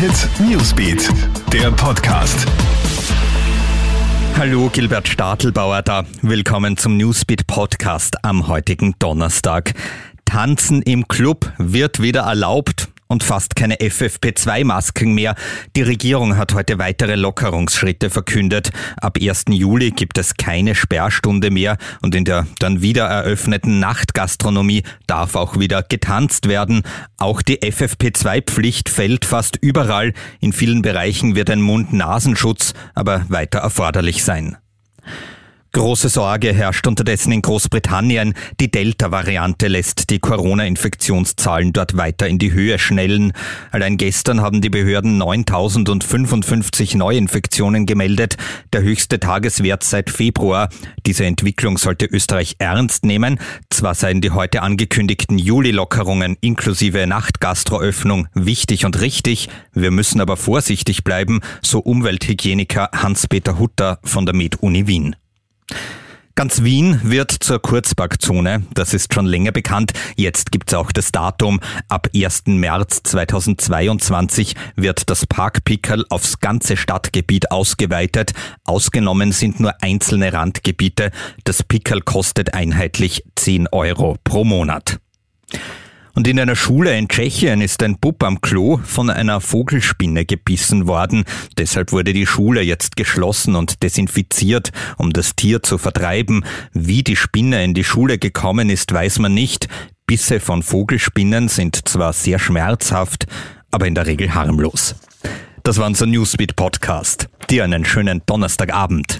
Hit Newsbeat, der Podcast. Hallo, Gilbert Stadelbauer da. Willkommen zum Newsbeat Podcast am heutigen Donnerstag. Tanzen im Club wird wieder erlaubt und fast keine FFP2-Masken mehr. Die Regierung hat heute weitere Lockerungsschritte verkündet. Ab 1. Juli gibt es keine Sperrstunde mehr und in der dann wieder eröffneten Nachtgastronomie darf auch wieder getanzt werden. Auch die FFP2-Pflicht fällt fast überall. In vielen Bereichen wird ein Mund-Nasenschutz aber weiter erforderlich sein. Große Sorge herrscht unterdessen in Großbritannien. Die Delta-Variante lässt die Corona-Infektionszahlen dort weiter in die Höhe schnellen. Allein gestern haben die Behörden 9055 Neuinfektionen gemeldet, der höchste Tageswert seit Februar. Diese Entwicklung sollte Österreich ernst nehmen. Zwar seien die heute angekündigten Juli-Lockerungen inklusive Nachtgastroöffnung wichtig und richtig, wir müssen aber vorsichtig bleiben, so Umwelthygieniker Hans-Peter Hutter von der Med-Uni Wien. Ganz Wien wird zur Kurzparkzone. Das ist schon länger bekannt. Jetzt gibt's auch das Datum. Ab 1. März 2022 wird das Parkpickerl aufs ganze Stadtgebiet ausgeweitet. Ausgenommen sind nur einzelne Randgebiete. Das Pickerl kostet einheitlich 10 Euro pro Monat. Und in einer Schule in Tschechien ist ein Bub am Klo von einer Vogelspinne gebissen worden. Deshalb wurde die Schule jetzt geschlossen und desinfiziert, um das Tier zu vertreiben. Wie die Spinne in die Schule gekommen ist, weiß man nicht. Bisse von Vogelspinnen sind zwar sehr schmerzhaft, aber in der Regel harmlos. Das war unser Newsbeat Podcast. Dir einen schönen Donnerstagabend.